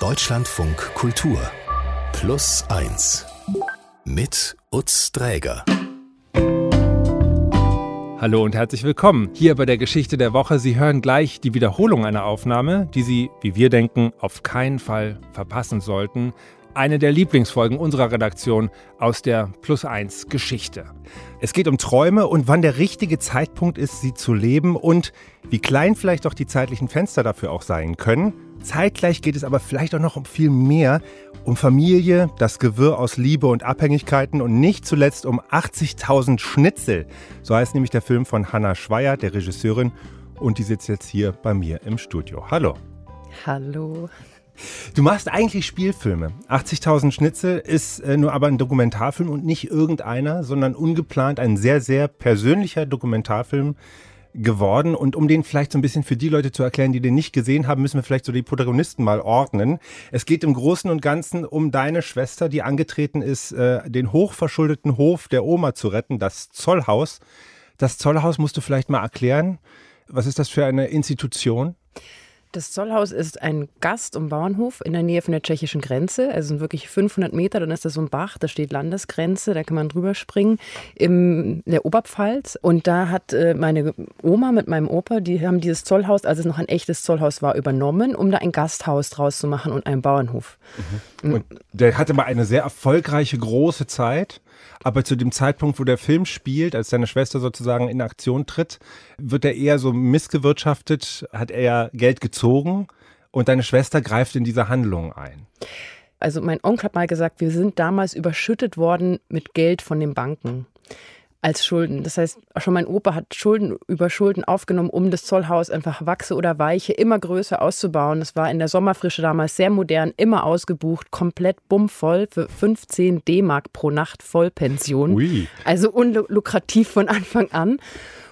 Deutschlandfunk Kultur Plus 1 mit Utz Dräger. Hallo und herzlich willkommen hier bei der Geschichte der Woche. Sie hören gleich die Wiederholung einer Aufnahme, die Sie, wie wir denken, auf keinen Fall verpassen sollten. Eine der Lieblingsfolgen unserer Redaktion aus der Plus 1 Geschichte. Es geht um Träume und wann der richtige Zeitpunkt ist, sie zu leben und wie klein vielleicht auch die zeitlichen Fenster dafür auch sein können. Zeitgleich geht es aber vielleicht auch noch um viel mehr, um Familie, das Gewirr aus Liebe und Abhängigkeiten und nicht zuletzt um 80.000 Schnitzel. So heißt nämlich der Film von Hannah Schweier, der Regisseurin, und die sitzt jetzt hier bei mir im Studio. Hallo. Hallo. Du machst eigentlich Spielfilme. 80.000 Schnitzel ist äh, nur aber ein Dokumentarfilm und nicht irgendeiner, sondern ungeplant ein sehr, sehr persönlicher Dokumentarfilm geworden. Und um den vielleicht so ein bisschen für die Leute zu erklären, die den nicht gesehen haben, müssen wir vielleicht so die Protagonisten mal ordnen. Es geht im Großen und Ganzen um deine Schwester, die angetreten ist, äh, den hochverschuldeten Hof der Oma zu retten, das Zollhaus. Das Zollhaus musst du vielleicht mal erklären. Was ist das für eine Institution? Das Zollhaus ist ein Gast- und Bauernhof in der Nähe von der tschechischen Grenze. Also sind wirklich 500 Meter, dann ist das so ein Bach, da steht Landesgrenze, da kann man drüber springen, in der Oberpfalz. Und da hat äh, meine Oma mit meinem Opa, die haben dieses Zollhaus, als es noch ein echtes Zollhaus war, übernommen, um da ein Gasthaus draus zu machen und einen Bauernhof. Mhm. Und der hatte mal eine sehr erfolgreiche, große Zeit. Aber zu dem Zeitpunkt, wo der Film spielt, als seine Schwester sozusagen in Aktion tritt, wird er eher so missgewirtschaftet, hat er Geld gezogen und deine Schwester greift in diese Handlung ein. Also mein Onkel hat mal gesagt, wir sind damals überschüttet worden mit Geld von den Banken als Schulden. Das heißt, schon mein Opa hat Schulden über Schulden aufgenommen, um das Zollhaus einfach Wachse oder Weiche immer größer auszubauen. Das war in der Sommerfrische damals sehr modern, immer ausgebucht, komplett bummvoll für 15 D-Mark pro Nacht Vollpension. Ui. Also unlukrativ von Anfang an.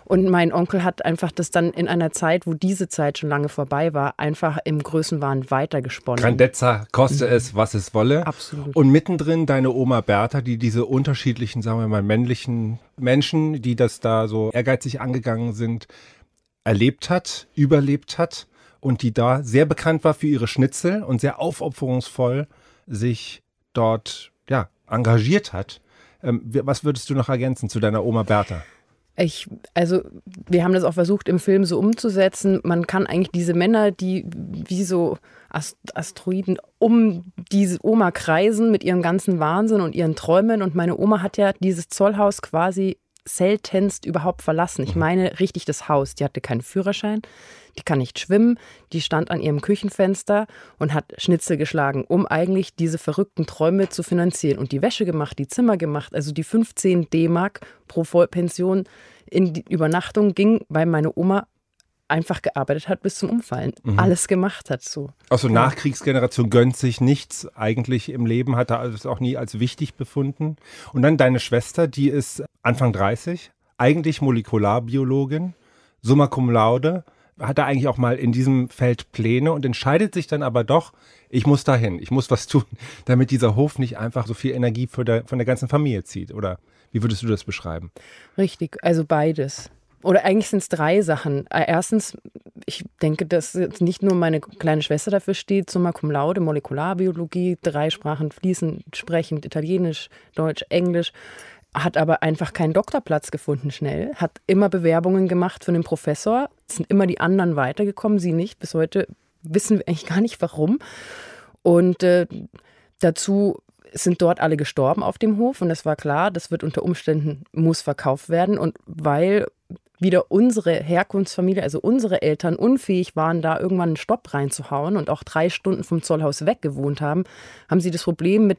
Und mein Onkel hat einfach das dann in einer Zeit, wo diese Zeit schon lange vorbei war, einfach im Größenwahn weitergesponnen. Grandezza, koste mhm. es, was es wolle. Absolut. Und mittendrin deine Oma Bertha, die diese unterschiedlichen, sagen wir mal, männlichen Menschen, die das da so ehrgeizig angegangen sind, erlebt hat, überlebt hat und die da sehr bekannt war für ihre Schnitzel und sehr aufopferungsvoll sich dort ja, engagiert hat. Ähm, was würdest du noch ergänzen zu deiner Oma Bertha? Ich, also wir haben das auch versucht im Film so umzusetzen. Man kann eigentlich diese Männer, die wie so Asteroiden um diese Oma kreisen mit ihrem ganzen Wahnsinn und ihren Träumen. Und meine Oma hat ja dieses Zollhaus quasi seltenst überhaupt verlassen. Ich mhm. meine richtig das Haus. Die hatte keinen Führerschein, die kann nicht schwimmen, die stand an ihrem Küchenfenster und hat Schnitzel geschlagen, um eigentlich diese verrückten Träume zu finanzieren. Und die Wäsche gemacht, die Zimmer gemacht, also die 15 D-Mark pro Vollpension in die Übernachtung ging, weil meine Oma einfach gearbeitet hat bis zum Umfallen. Mhm. Alles gemacht hat so. Also Nachkriegsgeneration gönnt sich nichts eigentlich im Leben, hat er es auch nie als wichtig befunden. Und dann deine Schwester, die ist Anfang 30, eigentlich Molekularbiologin, summa cum laude, hat er eigentlich auch mal in diesem Feld Pläne und entscheidet sich dann aber doch, ich muss dahin, ich muss was tun, damit dieser Hof nicht einfach so viel Energie von der, von der ganzen Familie zieht. Oder wie würdest du das beschreiben? Richtig, also beides. Oder eigentlich sind es drei Sachen. Äh, erstens, ich denke, dass nicht nur meine kleine Schwester dafür steht, summa cum laude, Molekularbiologie, drei Sprachen fließend sprechend, Italienisch, Deutsch, Englisch, hat aber einfach keinen Doktorplatz gefunden schnell, hat immer Bewerbungen gemacht für den Professor, sind immer die anderen weitergekommen, sie nicht. Bis heute wissen wir eigentlich gar nicht warum. Und äh, dazu sind dort alle gestorben auf dem Hof und es war klar, das wird unter Umständen muss verkauft werden und weil wieder unsere Herkunftsfamilie, also unsere Eltern unfähig waren, da irgendwann einen Stopp reinzuhauen und auch drei Stunden vom Zollhaus weg gewohnt haben, haben sie das Problem mit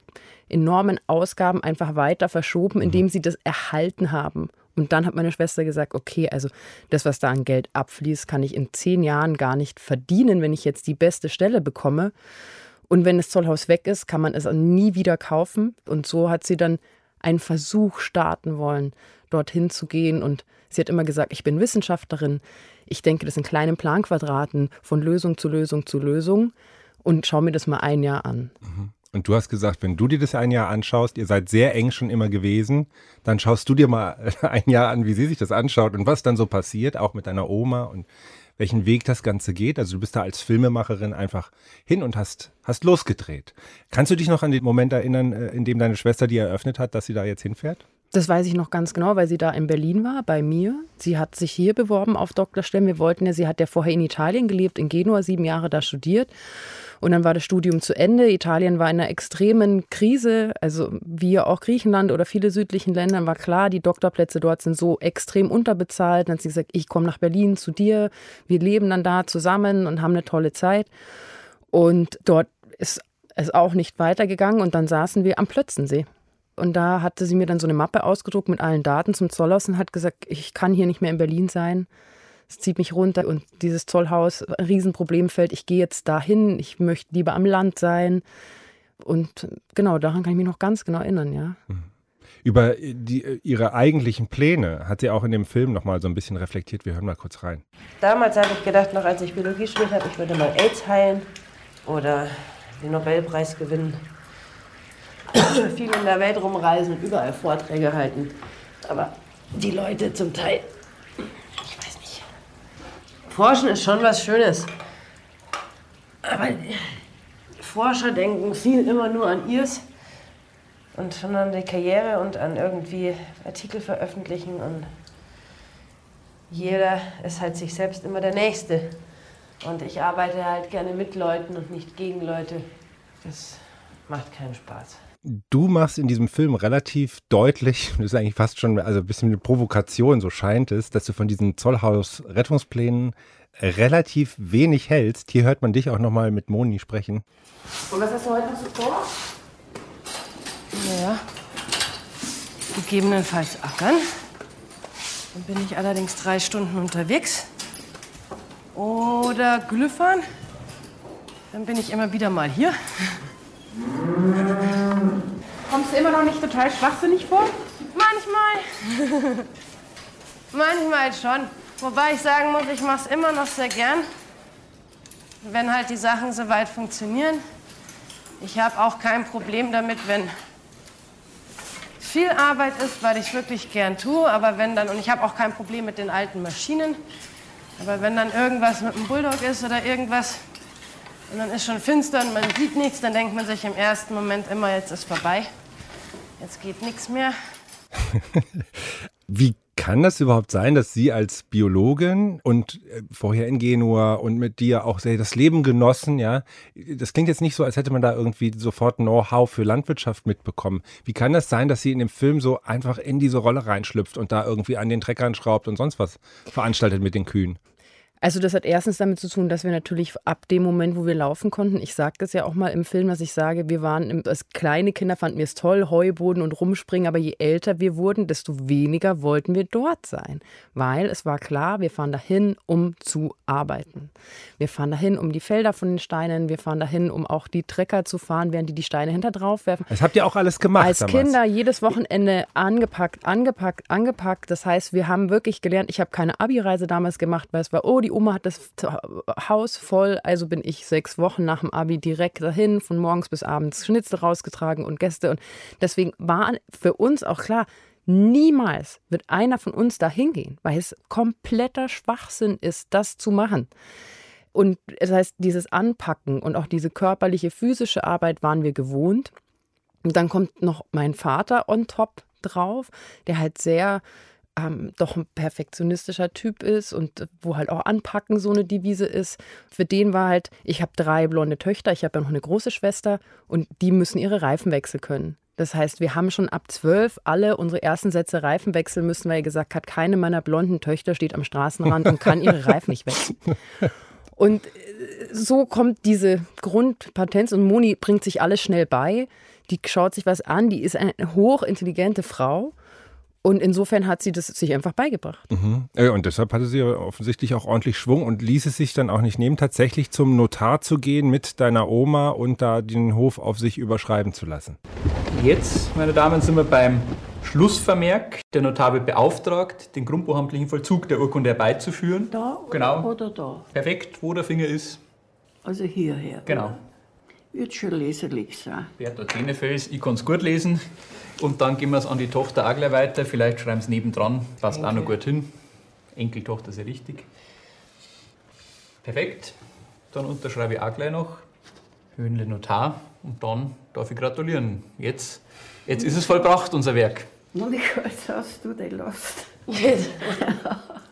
enormen Ausgaben einfach weiter verschoben, indem mhm. sie das erhalten haben. Und dann hat meine Schwester gesagt, okay, also das, was da an Geld abfließt, kann ich in zehn Jahren gar nicht verdienen, wenn ich jetzt die beste Stelle bekomme. Und wenn das Zollhaus weg ist, kann man es nie wieder kaufen. Und so hat sie dann einen Versuch starten wollen, dorthin zu gehen. Und sie hat immer gesagt, ich bin Wissenschaftlerin. Ich denke das in kleinen Planquadraten von Lösung zu Lösung zu Lösung und schau mir das mal ein Jahr an. Mhm. Und du hast gesagt, wenn du dir das ein Jahr anschaust, ihr seid sehr eng schon immer gewesen, dann schaust du dir mal ein Jahr an, wie sie sich das anschaut und was dann so passiert, auch mit deiner Oma und welchen Weg das Ganze geht. Also du bist da als Filmemacherin einfach hin und hast, hast losgedreht. Kannst du dich noch an den Moment erinnern, äh, in dem deine Schwester dir eröffnet hat, dass sie da jetzt hinfährt? Das weiß ich noch ganz genau, weil sie da in Berlin war, bei mir. Sie hat sich hier beworben auf Doktorstellen. Wir wollten ja, sie hat ja vorher in Italien gelebt, in Genua, sieben Jahre da studiert. Und dann war das Studium zu Ende. Italien war in einer extremen Krise, also wie auch Griechenland oder viele südlichen Länder war klar, die Doktorplätze dort sind so extrem unterbezahlt. Dann hat sie gesagt, ich komme nach Berlin zu dir. Wir leben dann da zusammen und haben eine tolle Zeit. Und dort ist es auch nicht weitergegangen. Und dann saßen wir am Plötzensee. Und da hatte sie mir dann so eine Mappe ausgedruckt mit allen Daten zum Zollhaus und hat gesagt, ich kann hier nicht mehr in Berlin sein. Es zieht mich runter und dieses Zollhaus, ein Riesenproblemfeld. Ich gehe jetzt dahin, ich möchte lieber am Land sein. Und genau, daran kann ich mich noch ganz genau erinnern, ja. Mhm. Über die, ihre eigentlichen Pläne hat sie auch in dem Film noch mal so ein bisschen reflektiert. Wir hören mal kurz rein. Damals habe ich gedacht, noch als ich Biologie studiert habe, ich würde mal AIDS heilen oder den Nobelpreis gewinnen. viel in der Welt rumreisen und überall Vorträge halten. Aber die Leute zum Teil. Forschen ist schon was Schönes. Aber Forscher denken viel immer nur an ihrs und schon an die Karriere und an irgendwie Artikel veröffentlichen und jeder ist halt sich selbst immer der Nächste. Und ich arbeite halt gerne mit Leuten und nicht gegen Leute. Das macht keinen Spaß. Du machst in diesem Film relativ deutlich, das ist eigentlich fast schon also ein bisschen eine Provokation, so scheint es, dass du von diesen Zollhaus-Rettungsplänen relativ wenig hältst. Hier hört man dich auch nochmal mit Moni sprechen. Und was hast du heute noch so vor? Naja, gegebenenfalls ackern. Dann bin ich allerdings drei Stunden unterwegs. Oder Glüffern. Dann bin ich immer wieder mal hier. Kommst du immer noch nicht total schwachsinnig vor? Manchmal. Manchmal schon. Wobei ich sagen muss, ich mache es immer noch sehr gern, wenn halt die Sachen soweit funktionieren. Ich habe auch kein Problem damit, wenn viel Arbeit ist, weil ich wirklich gern tue. Aber wenn dann, und ich habe auch kein Problem mit den alten Maschinen, aber wenn dann irgendwas mit dem Bulldog ist oder irgendwas, und dann ist schon finster und man sieht nichts, dann denkt man sich im ersten Moment immer, jetzt ist vorbei. Jetzt geht nichts mehr. Wie kann das überhaupt sein, dass Sie als Biologin und äh, vorher in Genua und mit dir auch sehr das Leben genossen, ja, das klingt jetzt nicht so, als hätte man da irgendwie sofort Know-how für Landwirtschaft mitbekommen. Wie kann das sein, dass sie in dem Film so einfach in diese Rolle reinschlüpft und da irgendwie an den Treckern schraubt und sonst was veranstaltet mit den Kühen? Also das hat erstens damit zu tun, dass wir natürlich ab dem Moment, wo wir laufen konnten, ich sage das ja auch mal im Film, dass ich sage, wir waren im, als kleine Kinder fanden wir es toll, Heuboden und rumspringen, aber je älter wir wurden, desto weniger wollten wir dort sein, weil es war klar, wir fahren dahin, um zu arbeiten. Wir fahren dahin, um die Felder von den Steinen, wir fahren dahin, um auch die Trecker zu fahren, während die die Steine hinter drauf werfen. Das habt ihr auch alles gemacht Als damals. Kinder jedes Wochenende angepackt, angepackt, angepackt. Das heißt, wir haben wirklich gelernt, ich habe keine Abi-Reise damals gemacht, weil es war, oh, die die Oma hat das Haus voll, also bin ich sechs Wochen nach dem Abi direkt dahin, von morgens bis abends Schnitzel rausgetragen und Gäste. Und deswegen war für uns auch klar, niemals wird einer von uns da hingehen, weil es kompletter Schwachsinn ist, das zu machen. Und das heißt, dieses Anpacken und auch diese körperliche, physische Arbeit waren wir gewohnt. Und dann kommt noch mein Vater on top drauf, der halt sehr ähm, doch ein perfektionistischer Typ ist und wo halt auch Anpacken so eine Devise ist. Für den war halt, ich habe drei blonde Töchter, ich habe ja noch eine große Schwester und die müssen ihre Reifen wechseln können. Das heißt, wir haben schon ab zwölf alle unsere ersten Sätze Reifen wechseln müssen, weil er gesagt hat, keine meiner blonden Töchter steht am Straßenrand und kann ihre Reifen nicht wechseln. Und äh, so kommt diese Grundpatenz und Moni bringt sich alles schnell bei. Die schaut sich was an, die ist eine hochintelligente Frau und insofern hat sie das sich einfach beigebracht. Mhm. Und deshalb hatte sie offensichtlich auch ordentlich Schwung und ließ es sich dann auch nicht nehmen, tatsächlich zum Notar zu gehen mit deiner Oma und da den Hof auf sich überschreiben zu lassen. Jetzt, meine Damen, sind wir beim Schlussvermerk. Der Notar wird beauftragt, den grundbuchamtlichen Vollzug der Urkunde herbeizuführen. Da genau. oder da? Perfekt, wo der Finger ist. Also hierher. Genau. Oder? Wird schon leserlich sein. Bertha Tenefels, ich kann es gut lesen. Und dann gehen wir es an die Tochter auch gleich weiter. Vielleicht schreiben sie nebendran, passt auch noch gut hin. Enkeltochter ist ja richtig. Perfekt. Dann unterschreibe ich auch gleich noch. Höhenle Notar. Und dann darf ich gratulieren. Jetzt, jetzt ist es vollbracht, unser Werk. Und ich weiß, hast du den Last.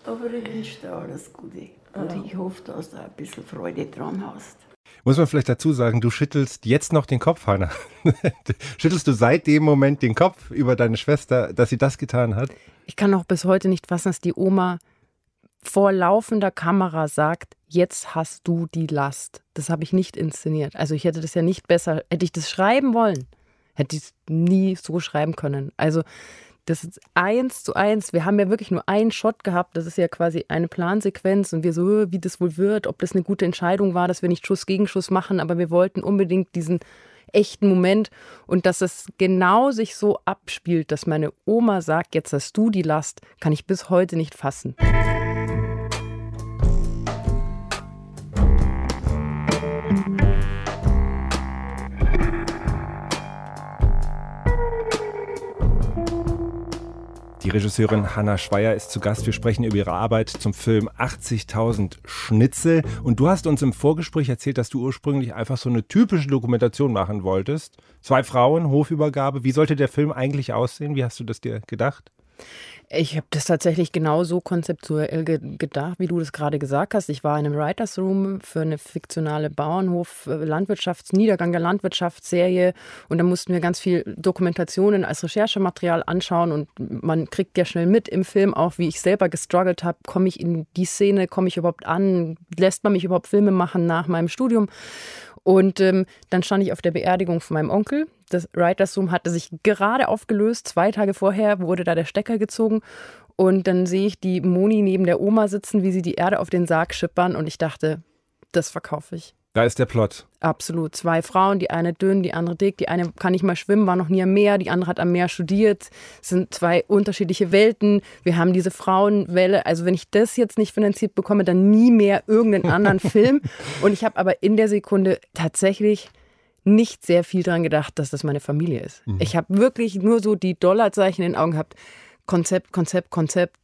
Aber ich wünsche dir alles Gute. Und ich hoffe, dass du ein bisschen Freude dran hast. Muss man vielleicht dazu sagen, du schüttelst jetzt noch den Kopf, Hanna. Schüttelst du seit dem Moment den Kopf über deine Schwester, dass sie das getan hat? Ich kann auch bis heute nicht fassen, dass die Oma vor laufender Kamera sagt, jetzt hast du die Last. Das habe ich nicht inszeniert. Also ich hätte das ja nicht besser, hätte ich das schreiben wollen, hätte ich es nie so schreiben können. Also das ist eins zu eins. Wir haben ja wirklich nur einen Shot gehabt. Das ist ja quasi eine Plansequenz und wir so, wie das wohl wird, ob das eine gute Entscheidung war, dass wir nicht Schuss gegen Schuss machen, aber wir wollten unbedingt diesen echten Moment und dass es genau sich so abspielt, dass meine Oma sagt, jetzt hast du die Last, kann ich bis heute nicht fassen. Die Regisseurin Hanna Schweier ist zu Gast. Wir sprechen über ihre Arbeit zum Film 80.000 Schnitzel. Und du hast uns im Vorgespräch erzählt, dass du ursprünglich einfach so eine typische Dokumentation machen wolltest. Zwei Frauen, Hofübergabe. Wie sollte der Film eigentlich aussehen? Wie hast du das dir gedacht? Ich habe das tatsächlich genauso konzeptuell ge gedacht, wie du das gerade gesagt hast. Ich war in einem Writers Room für eine fiktionale Bauernhof-Landwirtschafts-, Niedergang der Landwirtschaftsserie und da mussten wir ganz viel Dokumentationen als Recherchematerial anschauen und man kriegt ja schnell mit im Film auch, wie ich selber gestruggelt habe. Komme ich in die Szene, komme ich überhaupt an, lässt man mich überhaupt Filme machen nach meinem Studium? Und ähm, dann stand ich auf der Beerdigung von meinem Onkel. Das Writers Room hatte sich gerade aufgelöst. Zwei Tage vorher wurde da der Stecker gezogen. Und dann sehe ich die Moni neben der Oma sitzen, wie sie die Erde auf den Sarg schippern. Und ich dachte, das verkaufe ich. Da ist der Plot. Absolut. Zwei Frauen, die eine dünn, die andere dick. Die eine kann nicht mal schwimmen, war noch nie am Meer. Die andere hat am Meer studiert. Es sind zwei unterschiedliche Welten. Wir haben diese Frauenwelle. Also wenn ich das jetzt nicht finanziert bekomme, dann nie mehr irgendeinen anderen Film. Und ich habe aber in der Sekunde tatsächlich nicht sehr viel daran gedacht, dass das meine Familie ist. Mhm. Ich habe wirklich nur so die Dollarzeichen in den Augen gehabt. Konzept, Konzept, Konzept,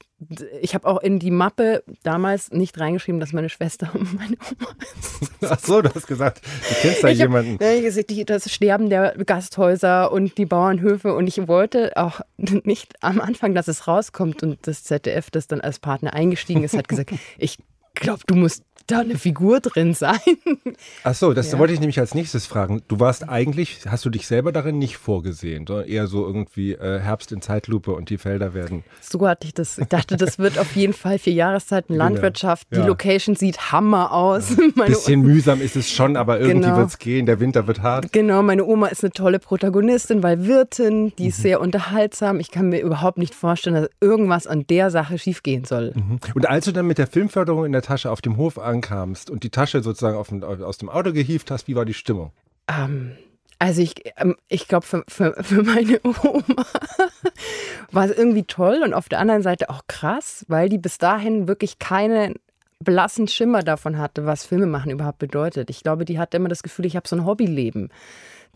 ich habe auch in die Mappe damals nicht reingeschrieben, dass meine Schwester meine Oma ist. Ach so, du hast gesagt, du kennst da ich jemanden. Hab, die, das Sterben der Gasthäuser und die Bauernhöfe und ich wollte auch nicht am Anfang, dass es rauskommt und das ZDF, das dann als Partner eingestiegen ist, hat gesagt, ich glaube, du musst da eine Figur drin sein. Ach so, das ja. wollte ich nämlich als nächstes fragen. Du warst eigentlich, hast du dich selber darin nicht vorgesehen, sondern eher so irgendwie äh, Herbst in Zeitlupe und die Felder werden. So hatte ich das. Ich dachte, das wird auf jeden Fall vier Jahreszeiten genau. Landwirtschaft. Ja. Die Location sieht Hammer aus. Ja. Bisschen mühsam ist es schon, aber irgendwie genau. wird es gehen. Der Winter wird hart. Genau, meine Oma ist eine tolle Protagonistin, weil Wirtin, die ist mhm. sehr unterhaltsam. Ich kann mir überhaupt nicht vorstellen, dass irgendwas an der Sache schiefgehen soll. Mhm. Und als du dann mit der Filmförderung in der Tasche auf dem Hof ankamst und die Tasche sozusagen auf, aus dem Auto gehievt hast, wie war die Stimmung? Ähm, also ich, ähm, ich glaube, für, für, für meine Oma war es irgendwie toll und auf der anderen Seite auch krass, weil die bis dahin wirklich keinen blassen Schimmer davon hatte, was Filme machen überhaupt bedeutet. Ich glaube, die hatte immer das Gefühl, ich habe so ein Hobbyleben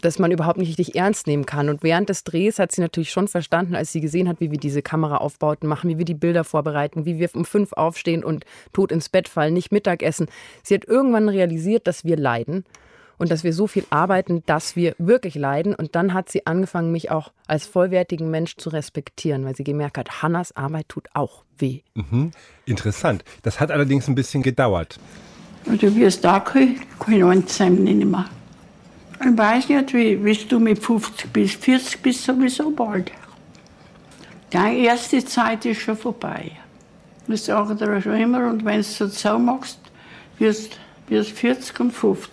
das man überhaupt nicht richtig ernst nehmen kann. Und während des Drehs hat sie natürlich schon verstanden, als sie gesehen hat, wie wir diese Kameraaufbauten machen, wie wir die Bilder vorbereiten, wie wir um fünf aufstehen und tot ins Bett fallen, nicht Mittagessen. Sie hat irgendwann realisiert, dass wir leiden und dass wir so viel arbeiten, dass wir wirklich leiden. Und dann hat sie angefangen, mich auch als vollwertigen Mensch zu respektieren, weil sie gemerkt hat, Hannas Arbeit tut auch weh. Mhm. Interessant. Das hat allerdings ein bisschen gedauert. Also wie es da kann, kann ich nicht mehr. Ich weiß nicht, wie, bis du mit 50 bis 40 bist, sowieso bald. Deine erste Zeit ist schon vorbei. Das sage ich dir schon immer. Und wenn du es so machst, wirst du 40 und 50.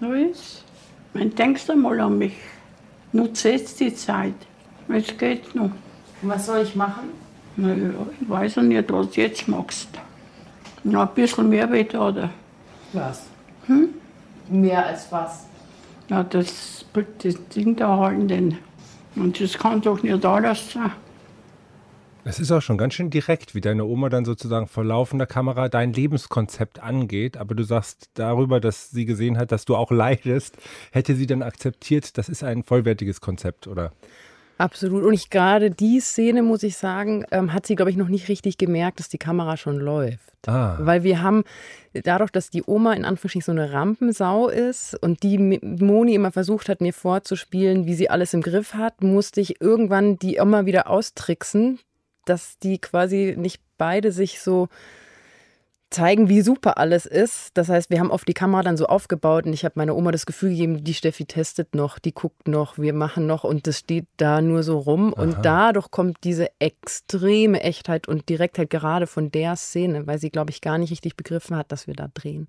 so ist Wenn denkst du mal an mich. Nutze jetzt die Zeit. Es geht noch. Was soll ich machen? Na ja, ich weiß ja nicht, was du jetzt machst. Noch ein bisschen mehr wie da. Was? Hm? Mehr als was? Ja, das, das Ding da halten denn. Und das kann doch nicht alles sein. Es ist auch schon ganz schön direkt, wie deine Oma dann sozusagen vor laufender Kamera dein Lebenskonzept angeht. Aber du sagst darüber, dass sie gesehen hat, dass du auch leidest, hätte sie dann akzeptiert, das ist ein vollwertiges Konzept, oder? Absolut. Und ich gerade die Szene, muss ich sagen, ähm, hat sie, glaube ich, noch nicht richtig gemerkt, dass die Kamera schon läuft. Ah. Weil wir haben, dadurch, dass die Oma in Anführungsstrichen so eine Rampensau ist und die Moni immer versucht hat, mir vorzuspielen, wie sie alles im Griff hat, musste ich irgendwann die immer wieder austricksen, dass die quasi nicht beide sich so zeigen, wie super alles ist. Das heißt, wir haben oft die Kamera dann so aufgebaut und ich habe meiner Oma das Gefühl gegeben, die Steffi testet noch, die guckt noch, wir machen noch und das steht da nur so rum. Aha. Und dadurch kommt diese extreme Echtheit und Direktheit gerade von der Szene, weil sie, glaube ich, gar nicht richtig begriffen hat, dass wir da drehen.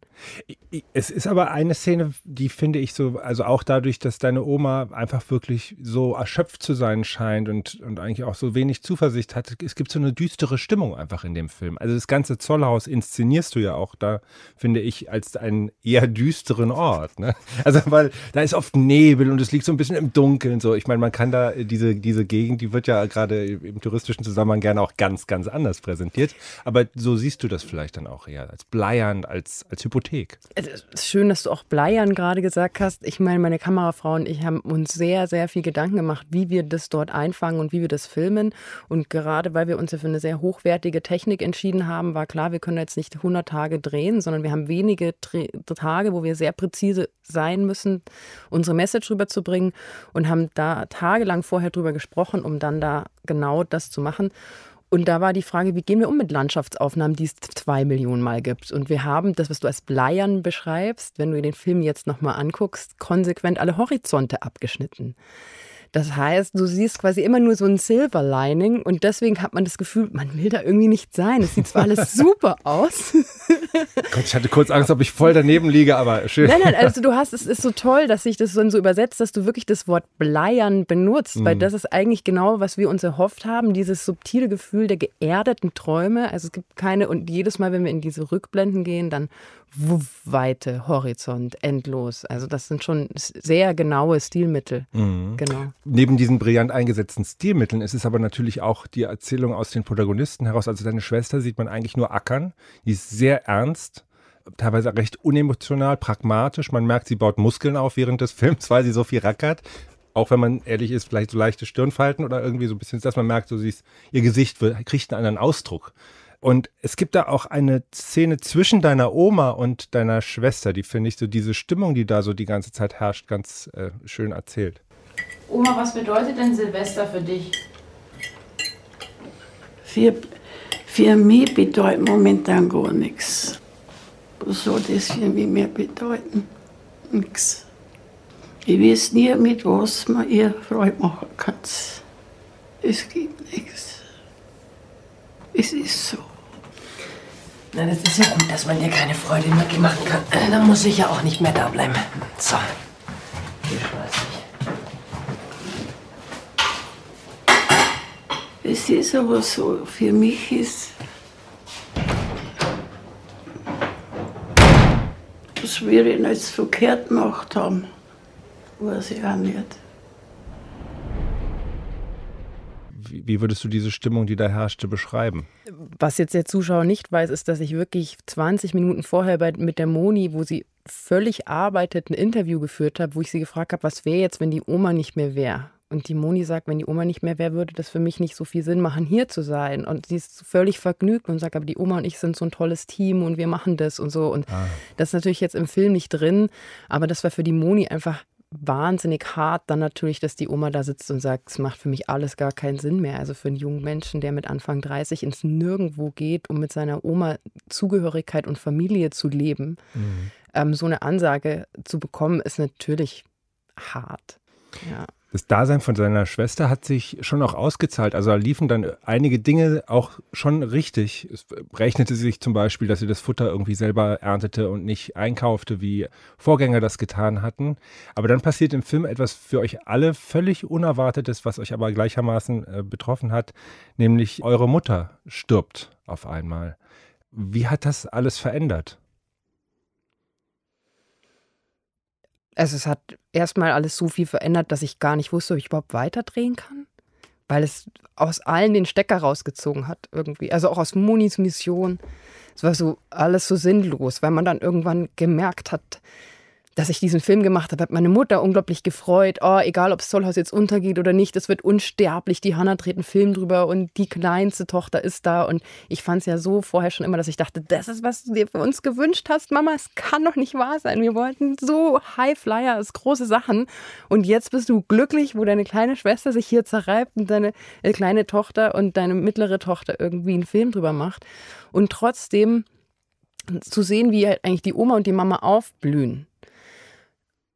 Es ist aber eine Szene, die finde ich so, also auch dadurch, dass deine Oma einfach wirklich so erschöpft zu sein scheint und, und eigentlich auch so wenig Zuversicht hat. Es gibt so eine düstere Stimmung einfach in dem Film. Also das ganze Zollhaus inszeniert inszenierst du ja auch da, finde ich, als einen eher düsteren Ort. Ne? Also, weil da ist oft Nebel und es liegt so ein bisschen im Dunkeln. So, ich meine, man kann da diese, diese Gegend, die wird ja gerade im touristischen Zusammenhang gerne auch ganz, ganz anders präsentiert. Aber so siehst du das vielleicht dann auch eher als Bleiern, als, als Hypothek. Es ist schön, dass du auch Bleiern gerade gesagt hast. Ich meine, meine Kamerafrau und ich haben uns sehr, sehr viel Gedanken gemacht, wie wir das dort einfangen und wie wir das filmen. Und gerade weil wir uns ja für eine sehr hochwertige Technik entschieden haben, war klar, wir können jetzt nicht 100 Tage drehen, sondern wir haben wenige Tage, wo wir sehr präzise sein müssen, unsere Message rüberzubringen und haben da tagelang vorher drüber gesprochen, um dann da genau das zu machen. Und da war die Frage, wie gehen wir um mit Landschaftsaufnahmen, die es zwei Millionen Mal gibt. Und wir haben das, was du als Bleiern beschreibst, wenn du den Film jetzt nochmal anguckst, konsequent alle Horizonte abgeschnitten. Das heißt, du siehst quasi immer nur so ein Silver Lining und deswegen hat man das Gefühl, man will da irgendwie nicht sein. Es sieht zwar alles super aus. Gott, ich hatte kurz Angst, ob ich voll daneben liege, aber schön. Nein, nein, also du hast, es ist so toll, dass sich das so übersetzt, dass du wirklich das Wort bleiern benutzt, mhm. weil das ist eigentlich genau, was wir uns erhofft haben, dieses subtile Gefühl der geerdeten Träume. Also es gibt keine, und jedes Mal, wenn wir in diese Rückblenden gehen, dann Weite, Horizont, endlos. Also das sind schon sehr genaue Stilmittel. Mhm. Genau. Neben diesen brillant eingesetzten Stilmitteln ist es aber natürlich auch die Erzählung aus den Protagonisten heraus. Also deine Schwester sieht man eigentlich nur ackern. Die ist sehr ernst, teilweise recht unemotional, pragmatisch. Man merkt, sie baut Muskeln auf während des Films, weil sie so viel rackert. Auch wenn man ehrlich ist, vielleicht so leichte Stirnfalten oder irgendwie so ein bisschen, dass man merkt, so sie ist, ihr Gesicht kriegt einen anderen Ausdruck. Und es gibt da auch eine Szene zwischen deiner Oma und deiner Schwester, die finde ich so diese Stimmung, die da so die ganze Zeit herrscht, ganz äh, schön erzählt. Oma, was bedeutet denn Silvester für dich? Für, für mich bedeutet momentan gar nichts. Was soll das für mich mehr bedeuten? Nichts. Ich weiß nie, mit was man ihr Freude machen kann. Es gibt nichts. Es ist so. Na, das ist ja gut, dass man dir keine Freude mehr machen kann. Äh, dann muss ich ja auch nicht mehr da bleiben. So. Hier schmeiß. Es ist aber so, für mich ist. dass wir ihn jetzt verkehrt gemacht haben, weiß ich auch nicht. Wie würdest du diese Stimmung, die da herrschte, beschreiben? Was jetzt der Zuschauer nicht weiß, ist, dass ich wirklich 20 Minuten vorher bei, mit der Moni, wo sie völlig arbeitet, ein Interview geführt habe, wo ich sie gefragt habe, was wäre jetzt, wenn die Oma nicht mehr wäre? Und die Moni sagt, wenn die Oma nicht mehr wäre, würde das für mich nicht so viel Sinn machen, hier zu sein. Und sie ist völlig vergnügt und sagt, aber die Oma und ich sind so ein tolles Team und wir machen das und so. Und ah. das ist natürlich jetzt im Film nicht drin, aber das war für die Moni einfach wahnsinnig hart dann natürlich, dass die Oma da sitzt und sagt, es macht für mich alles gar keinen Sinn mehr. Also für einen jungen Menschen, der mit Anfang 30 ins Nirgendwo geht, um mit seiner Oma Zugehörigkeit und Familie zu leben, mhm. ähm, so eine Ansage zu bekommen, ist natürlich hart. Ja das Dasein von seiner Schwester hat sich schon auch ausgezahlt. Also da liefen dann einige Dinge auch schon richtig. Es rechnete sich zum Beispiel, dass sie das Futter irgendwie selber erntete und nicht einkaufte, wie Vorgänger das getan hatten. Aber dann passiert im Film etwas für euch alle völlig Unerwartetes, was euch aber gleichermaßen äh, betroffen hat, nämlich eure Mutter stirbt auf einmal. Wie hat das alles verändert? Also es hat erstmal alles so viel verändert, dass ich gar nicht wusste, ob ich überhaupt weiterdrehen kann. Weil es aus allen den Stecker rausgezogen hat irgendwie. Also auch aus Monis Mission. Es war so alles so sinnlos, weil man dann irgendwann gemerkt hat, dass ich diesen Film gemacht habe, hat meine Mutter unglaublich gefreut. Oh, egal, ob das Zollhaus jetzt untergeht oder nicht, es wird unsterblich. Die Hanna dreht einen Film drüber und die kleinste Tochter ist da. Und ich fand es ja so vorher schon immer, dass ich dachte, das ist, was du dir für uns gewünscht hast, Mama. Es kann doch nicht wahr sein. Wir wollten so High Flyers, große Sachen. Und jetzt bist du glücklich, wo deine kleine Schwester sich hier zerreibt und deine äh, kleine Tochter und deine mittlere Tochter irgendwie einen Film drüber macht. Und trotzdem zu sehen, wie halt eigentlich die Oma und die Mama aufblühen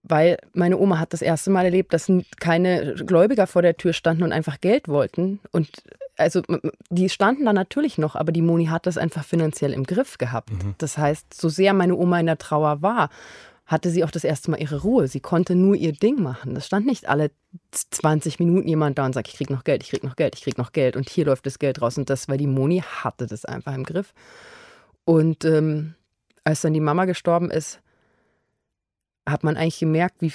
weil meine Oma hat das erste Mal erlebt, dass keine Gläubiger vor der Tür standen und einfach Geld wollten. Und also die standen da natürlich noch, aber die Moni hat das einfach finanziell im Griff gehabt. Mhm. Das heißt, so sehr meine Oma in der Trauer war, hatte sie auch das erste Mal ihre Ruhe. Sie konnte nur ihr Ding machen. Das stand nicht alle 20 Minuten jemand da und sagt, ich krieg noch Geld, ich krieg noch Geld, ich krieg noch Geld und hier läuft das Geld raus. Und das, weil die Moni hatte das einfach im Griff. Und ähm, als dann die Mama gestorben ist, hat man eigentlich gemerkt, wie,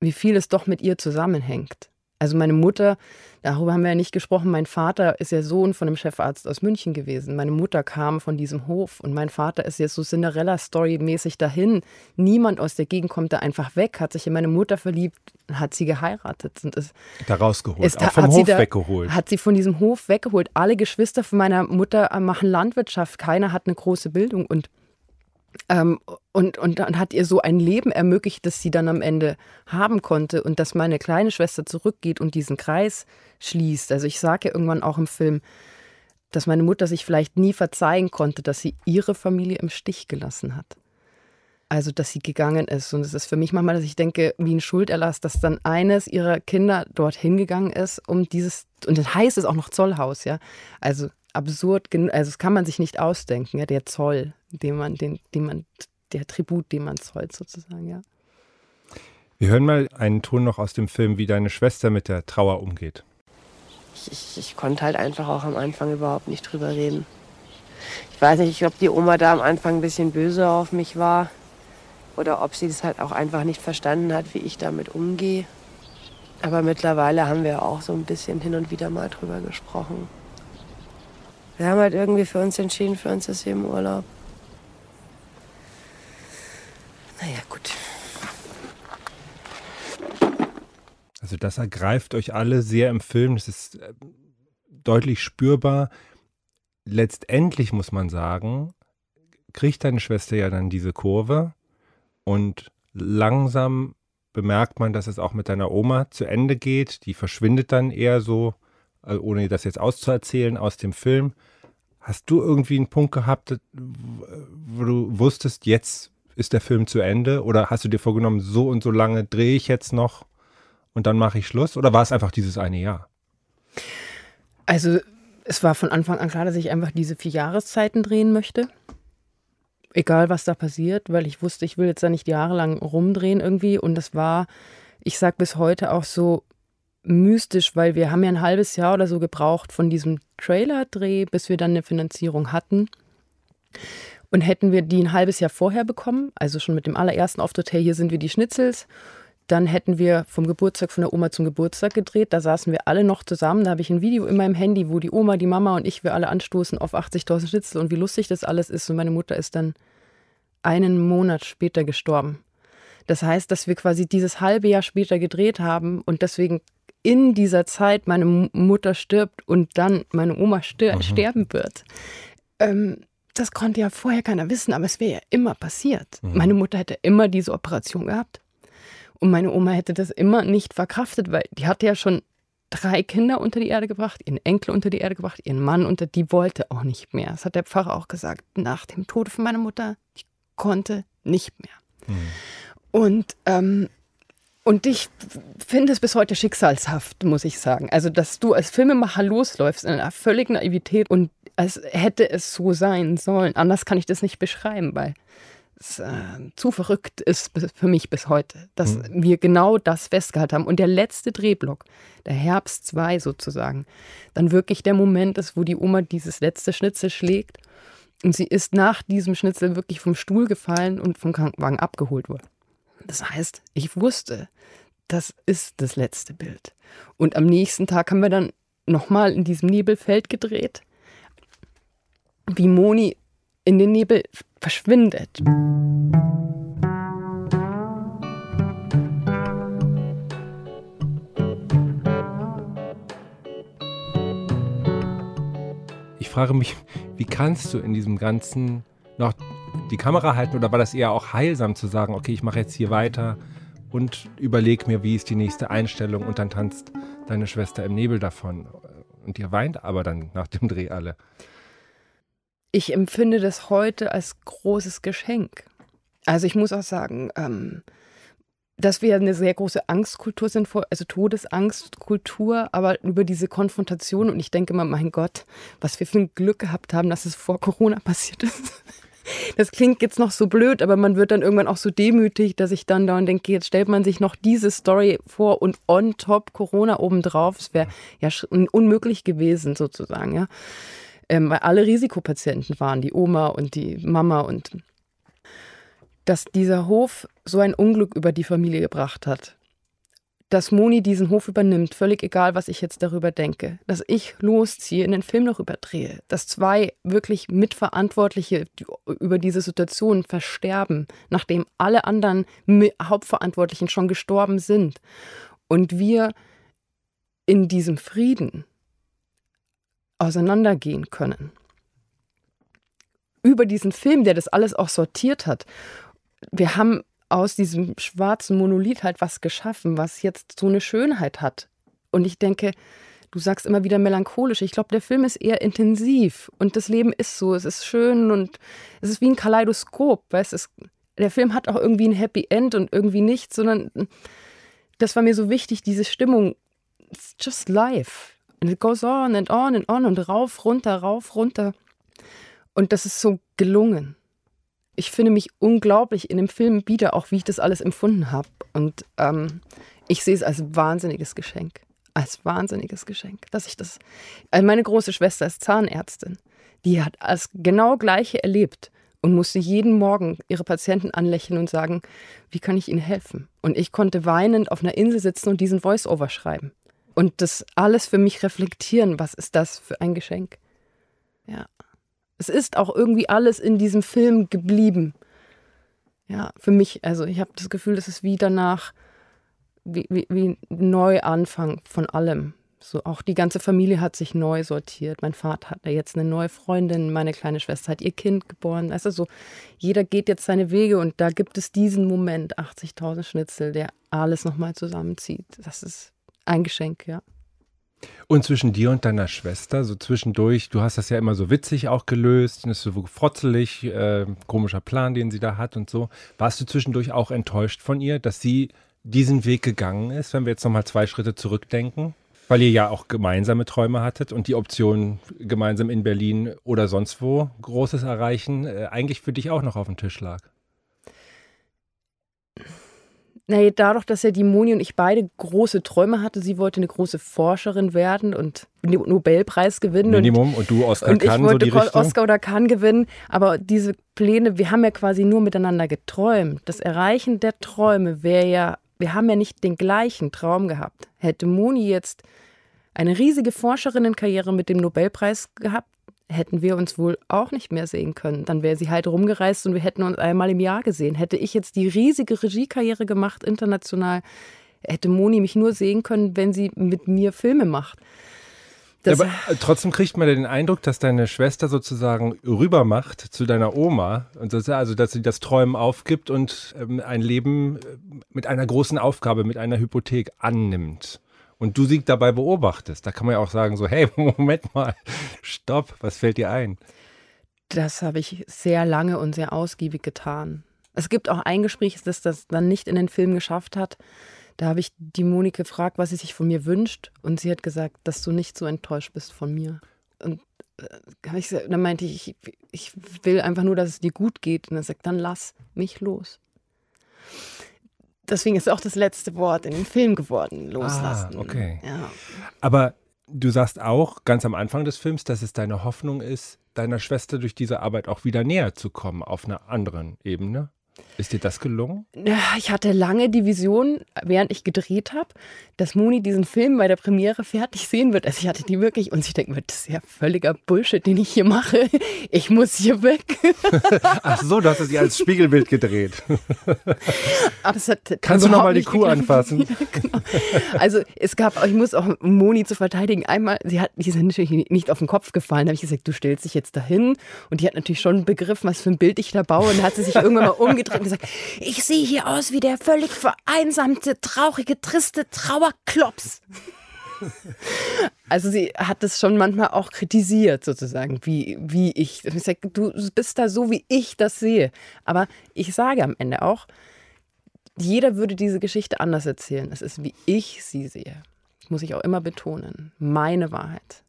wie viel es doch mit ihr zusammenhängt. Also meine Mutter, darüber haben wir ja nicht gesprochen, mein Vater ist ja Sohn von einem Chefarzt aus München gewesen. Meine Mutter kam von diesem Hof und mein Vater ist jetzt so Cinderella-Story-mäßig dahin. Niemand aus der Gegend kommt da einfach weg, hat sich in meine Mutter verliebt, hat sie geheiratet. Und ist, da rausgeholt, ist, auch vom Hof da, weggeholt. Hat sie von diesem Hof weggeholt. Alle Geschwister von meiner Mutter machen Landwirtschaft, keiner hat eine große Bildung und ähm, und, und dann hat ihr so ein Leben ermöglicht, das sie dann am Ende haben konnte und dass meine kleine Schwester zurückgeht und diesen Kreis schließt. Also ich sage ja irgendwann auch im Film, dass meine Mutter sich vielleicht nie verzeihen konnte, dass sie ihre Familie im Stich gelassen hat. Also, dass sie gegangen ist. Und es ist für mich manchmal, dass ich denke, wie ein Schulderlass, dass dann eines ihrer Kinder dorthin gegangen ist, um dieses, und das heißt es auch noch Zollhaus, ja. Also absurd, also das kann man sich nicht ausdenken, ja, der Zoll, den man, den, den man, der Tribut, den man zollt sozusagen, ja. Wir hören mal einen Ton noch aus dem Film, wie deine Schwester mit der Trauer umgeht. Ich, ich, ich konnte halt einfach auch am Anfang überhaupt nicht drüber reden. Ich weiß nicht, ob die Oma da am Anfang ein bisschen böse auf mich war oder ob sie das halt auch einfach nicht verstanden hat, wie ich damit umgehe. Aber mittlerweile haben wir auch so ein bisschen hin und wieder mal drüber gesprochen wir haben halt irgendwie für uns entschieden, für uns ist sie im Urlaub. Naja, gut. Also das ergreift euch alle sehr im Film. Das ist äh, deutlich spürbar. Letztendlich muss man sagen, kriegt deine Schwester ja dann diese Kurve und langsam bemerkt man, dass es auch mit deiner Oma zu Ende geht. Die verschwindet dann eher so äh, ohne das jetzt auszuerzählen, aus dem Film. Hast du irgendwie einen Punkt gehabt, wo du wusstest, jetzt ist der Film zu Ende? Oder hast du dir vorgenommen, so und so lange drehe ich jetzt noch und dann mache ich Schluss? Oder war es einfach dieses eine Jahr? Also es war von Anfang an klar, dass ich einfach diese vier Jahreszeiten drehen möchte. Egal, was da passiert, weil ich wusste, ich will jetzt da nicht jahrelang rumdrehen irgendwie. Und das war, ich sage bis heute auch so, mystisch, weil wir haben ja ein halbes Jahr oder so gebraucht von diesem Trailer-Dreh, bis wir dann eine Finanzierung hatten. Und hätten wir die ein halbes Jahr vorher bekommen, also schon mit dem allerersten Auftritt, hey, hier sind wir die Schnitzels, dann hätten wir vom Geburtstag von der Oma zum Geburtstag gedreht. Da saßen wir alle noch zusammen. Da habe ich ein Video in meinem Handy, wo die Oma, die Mama und ich, wir alle anstoßen auf 80.000 Schnitzel und wie lustig das alles ist. Und meine Mutter ist dann einen Monat später gestorben. Das heißt, dass wir quasi dieses halbe Jahr später gedreht haben und deswegen in dieser Zeit meine Mutter stirbt und dann meine Oma stir mhm. sterben wird. Ähm, das konnte ja vorher keiner wissen, aber es wäre ja immer passiert. Mhm. Meine Mutter hätte immer diese Operation gehabt. Und meine Oma hätte das immer nicht verkraftet, weil die hatte ja schon drei Kinder unter die Erde gebracht, ihren Enkel unter die Erde gebracht, ihren Mann unter, die wollte auch nicht mehr. Das hat der Pfarrer auch gesagt. Nach dem Tode von meiner Mutter, ich konnte nicht mehr. Mhm. Und ähm, und ich finde es bis heute schicksalshaft, muss ich sagen. Also, dass du als Filmemacher losläufst in einer völligen Naivität und als hätte es so sein sollen. Anders kann ich das nicht beschreiben, weil es äh, zu verrückt ist für mich bis heute, dass mhm. wir genau das festgehalten haben. Und der letzte Drehblock, der Herbst 2 sozusagen, dann wirklich der Moment ist, wo die Oma dieses letzte Schnitzel schlägt und sie ist nach diesem Schnitzel wirklich vom Stuhl gefallen und vom Krankenwagen abgeholt worden. Das heißt, ich wusste, das ist das letzte Bild. Und am nächsten Tag haben wir dann nochmal in diesem Nebelfeld gedreht, wie Moni in den Nebel verschwindet. Ich frage mich, wie kannst du in diesem ganzen noch die Kamera halten oder war das eher auch heilsam zu sagen, okay, ich mache jetzt hier weiter und überleg mir, wie ist die nächste Einstellung und dann tanzt deine Schwester im Nebel davon und ihr weint aber dann nach dem Dreh alle. Ich empfinde das heute als großes Geschenk. Also ich muss auch sagen, ähm, dass wir eine sehr große Angstkultur sind, also Todesangstkultur, aber über diese Konfrontation und ich denke immer, mein Gott, was wir für ein Glück gehabt haben, dass es vor Corona passiert ist. Das klingt jetzt noch so blöd, aber man wird dann irgendwann auch so demütig, dass ich dann da und denke, jetzt stellt man sich noch diese Story vor und on top Corona obendrauf. Es wäre ja unmöglich gewesen sozusagen, ja. Ähm, weil alle Risikopatienten waren, die Oma und die Mama und dass dieser Hof so ein Unglück über die Familie gebracht hat. Dass Moni diesen Hof übernimmt, völlig egal, was ich jetzt darüber denke. Dass ich losziehe, in den Film noch überdrehe. Dass zwei wirklich Mitverantwortliche über diese Situation versterben, nachdem alle anderen Hauptverantwortlichen schon gestorben sind. Und wir in diesem Frieden auseinandergehen können. Über diesen Film, der das alles auch sortiert hat wir haben aus diesem schwarzen Monolith halt was geschaffen, was jetzt so eine Schönheit hat. Und ich denke, du sagst immer wieder melancholisch. Ich glaube, der Film ist eher intensiv und das Leben ist so. Es ist schön und es ist wie ein Kaleidoskop. Weißt? Es, der Film hat auch irgendwie ein Happy End und irgendwie nichts, sondern das war mir so wichtig, diese Stimmung. It's just life. And it goes on and on and on und rauf, runter, rauf, runter. Und das ist so gelungen ich finde mich unglaublich in dem Film wieder, auch wie ich das alles empfunden habe. Und ähm, ich sehe es als wahnsinniges Geschenk. Als wahnsinniges Geschenk, dass ich das. Also meine große Schwester ist Zahnärztin. Die hat das genau Gleiche erlebt und musste jeden Morgen ihre Patienten anlächeln und sagen, wie kann ich ihnen helfen? Und ich konnte weinend auf einer Insel sitzen und diesen Voice-Over schreiben. Und das alles für mich reflektieren. Was ist das für ein Geschenk? Ja es ist auch irgendwie alles in diesem Film geblieben. Ja, für mich, also ich habe das Gefühl, das ist wie danach, wie, wie, wie Neuanfang von allem. So auch die ganze Familie hat sich neu sortiert. Mein Vater hat jetzt eine neue Freundin, meine kleine Schwester hat ihr Kind geboren. Also so, jeder geht jetzt seine Wege und da gibt es diesen Moment, 80.000 Schnitzel, der alles nochmal zusammenzieht. Das ist ein Geschenk, ja. Und zwischen dir und deiner Schwester, so zwischendurch, du hast das ja immer so witzig auch gelöst, ist so frotzelig, äh, komischer Plan, den sie da hat und so. Warst du zwischendurch auch enttäuscht von ihr, dass sie diesen Weg gegangen ist, wenn wir jetzt nochmal zwei Schritte zurückdenken? Weil ihr ja auch gemeinsame Träume hattet und die Option, gemeinsam in Berlin oder sonst wo Großes erreichen, äh, eigentlich für dich auch noch auf dem Tisch lag. Naja, dadurch, dass ja die Moni und ich beide große Träume hatte, sie wollte eine große Forscherin werden und den Nobelpreis gewinnen. Minimum und, und du Oscar und Kahn, ich wollte so Oscar oder Kahn gewinnen. Aber diese Pläne, wir haben ja quasi nur miteinander geträumt. Das Erreichen der Träume wäre ja, wir haben ja nicht den gleichen Traum gehabt. Hätte Moni jetzt eine riesige Forscherinnenkarriere mit dem Nobelpreis gehabt, hätten wir uns wohl auch nicht mehr sehen können. Dann wäre sie halt rumgereist und wir hätten uns einmal im Jahr gesehen. Hätte ich jetzt die riesige Regiekarriere gemacht, international, hätte Moni mich nur sehen können, wenn sie mit mir Filme macht. Ja, aber äh, trotzdem kriegt man den Eindruck, dass deine Schwester sozusagen rübermacht zu deiner Oma und das, also dass sie das Träumen aufgibt und ähm, ein Leben äh, mit einer großen Aufgabe, mit einer Hypothek annimmt und du sie dabei beobachtest. Da kann man ja auch sagen, so, hey, Moment mal, stopp, was fällt dir ein? Das habe ich sehr lange und sehr ausgiebig getan. Es gibt auch ein Gespräch, das das dann nicht in den Film geschafft hat. Da habe ich die Monik gefragt, was sie sich von mir wünscht. Und sie hat gesagt, dass du nicht so enttäuscht bist von mir. Und äh, dann meinte ich, ich will einfach nur, dass es dir gut geht. Und er sagt, dann lass mich los deswegen ist auch das letzte Wort in dem Film geworden, loslassen. Ah, okay. Ja. Aber du sagst auch ganz am Anfang des Films, dass es deine Hoffnung ist, deiner Schwester durch diese Arbeit auch wieder näher zu kommen auf einer anderen Ebene. Ist dir das gelungen? Ich hatte lange die Vision, während ich gedreht habe, dass Moni diesen Film bei der Premiere fertig sehen wird. Also ich hatte die wirklich und ich denke mir, das ist ja völliger Bullshit, den ich hier mache. Ich muss hier weg. Ach so, du hast es ja als Spiegelbild gedreht. Aber es hat Kannst du noch überhaupt mal die Kuh geklappt. anfassen? Ja, genau. Also es gab, ich muss auch Moni zu verteidigen, einmal, sie hat, die ist natürlich nicht auf den Kopf gefallen, da habe ich gesagt, du stellst dich jetzt dahin und die hat natürlich schon begriffen, was für ein Bild ich da baue und dann hat sie sich irgendwann mal umgedreht und gesagt, ich sehe hier aus wie der völlig vereinsamte, traurige, triste Trauerklops. Also sie hat es schon manchmal auch kritisiert, sozusagen, wie, wie ich. Ich sag, du bist da so, wie ich das sehe. Aber ich sage am Ende auch, jeder würde diese Geschichte anders erzählen. Es ist, wie ich sie sehe. Das muss ich auch immer betonen. Meine Wahrheit.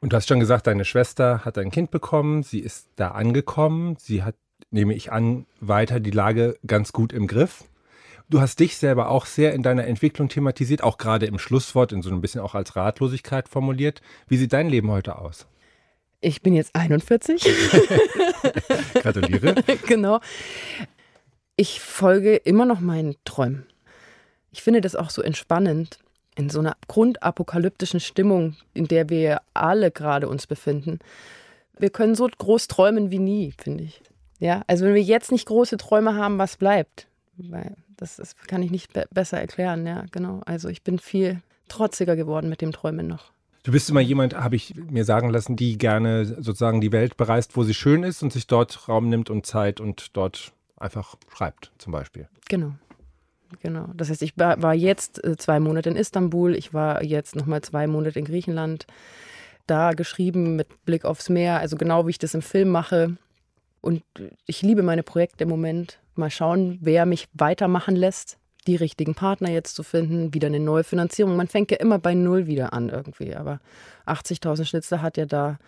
Und du hast schon gesagt, deine Schwester hat ein Kind bekommen, sie ist da angekommen, sie hat, nehme ich an, weiter die Lage ganz gut im Griff. Du hast dich selber auch sehr in deiner Entwicklung thematisiert, auch gerade im Schlusswort, in so ein bisschen auch als Ratlosigkeit formuliert. Wie sieht dein Leben heute aus? Ich bin jetzt 41. Gratuliere. genau. Ich folge immer noch meinen Träumen. Ich finde das auch so entspannend in so einer grundapokalyptischen Stimmung, in der wir alle gerade uns befinden. Wir können so groß träumen wie nie, finde ich. Ja, also wenn wir jetzt nicht große Träume haben, was bleibt? Weil das, das kann ich nicht be besser erklären, ja, genau. Also ich bin viel trotziger geworden mit dem Träumen noch. Du bist immer jemand, habe ich mir sagen lassen, die gerne sozusagen die Welt bereist, wo sie schön ist und sich dort Raum nimmt und Zeit und dort einfach schreibt, zum Beispiel. Genau. Genau. Das heißt, ich war jetzt äh, zwei Monate in Istanbul, ich war jetzt nochmal zwei Monate in Griechenland, da geschrieben mit Blick aufs Meer, also genau wie ich das im Film mache. Und ich liebe meine Projekte im Moment. Mal schauen, wer mich weitermachen lässt, die richtigen Partner jetzt zu finden, wieder eine neue Finanzierung. Man fängt ja immer bei Null wieder an irgendwie, aber 80.000 Schnitzer hat ja da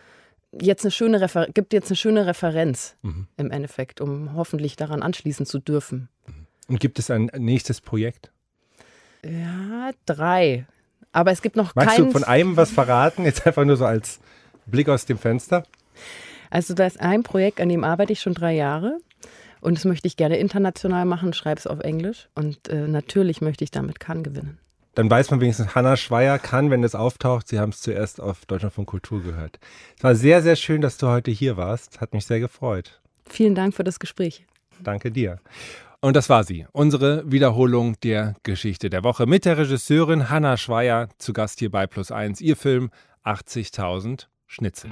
jetzt eine schöne Refer gibt jetzt eine schöne Referenz im Endeffekt, um hoffentlich daran anschließen zu dürfen. Und gibt es ein nächstes Projekt? Ja, drei. Aber es gibt noch Magst keins. du von einem was verraten? Jetzt einfach nur so als Blick aus dem Fenster. Also da ist ein Projekt, an dem arbeite ich schon drei Jahre. Und das möchte ich gerne international machen, schreibe es auf Englisch. Und äh, natürlich möchte ich damit Cannes gewinnen. Dann weiß man wenigstens, Hanna Schweier kann, wenn es auftaucht. Sie haben es zuerst auf Deutschland von Kultur gehört. Es war sehr, sehr schön, dass du heute hier warst. Hat mich sehr gefreut. Vielen Dank für das Gespräch. Danke dir. Und das war sie, unsere Wiederholung der Geschichte der Woche mit der Regisseurin Hanna Schweier zu Gast hier bei Plus 1. Ihr Film 80.000 Schnitzel.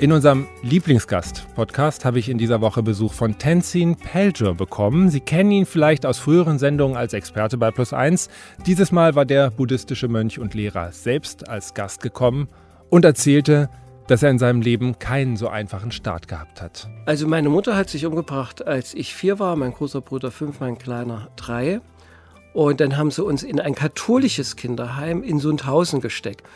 In unserem Lieblingsgast-Podcast habe ich in dieser Woche Besuch von Tenzin Pelger bekommen. Sie kennen ihn vielleicht aus früheren Sendungen als Experte bei Plus 1. Dieses Mal war der buddhistische Mönch und Lehrer selbst als Gast gekommen und erzählte, dass er in seinem Leben keinen so einfachen Start gehabt hat. Also meine Mutter hat sich umgebracht, als ich vier war, mein großer Bruder fünf, mein kleiner drei. Und dann haben sie uns in ein katholisches Kinderheim in Sundhausen gesteckt.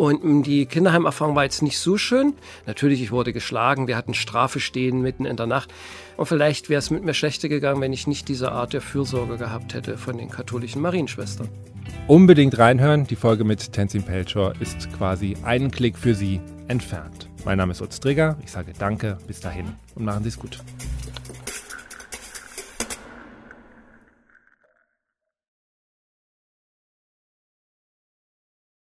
Und die Kinderheimerfahrung war jetzt nicht so schön. Natürlich, ich wurde geschlagen, wir hatten Strafe stehen mitten in der Nacht. Und vielleicht wäre es mit mir schlechter gegangen, wenn ich nicht diese Art der Fürsorge gehabt hätte von den katholischen Marienschwestern. Unbedingt reinhören, die Folge mit Tenzin Pelchor ist quasi einen Klick für Sie entfernt. Mein Name ist Utz Trigger, ich sage danke, bis dahin und machen Sie es gut.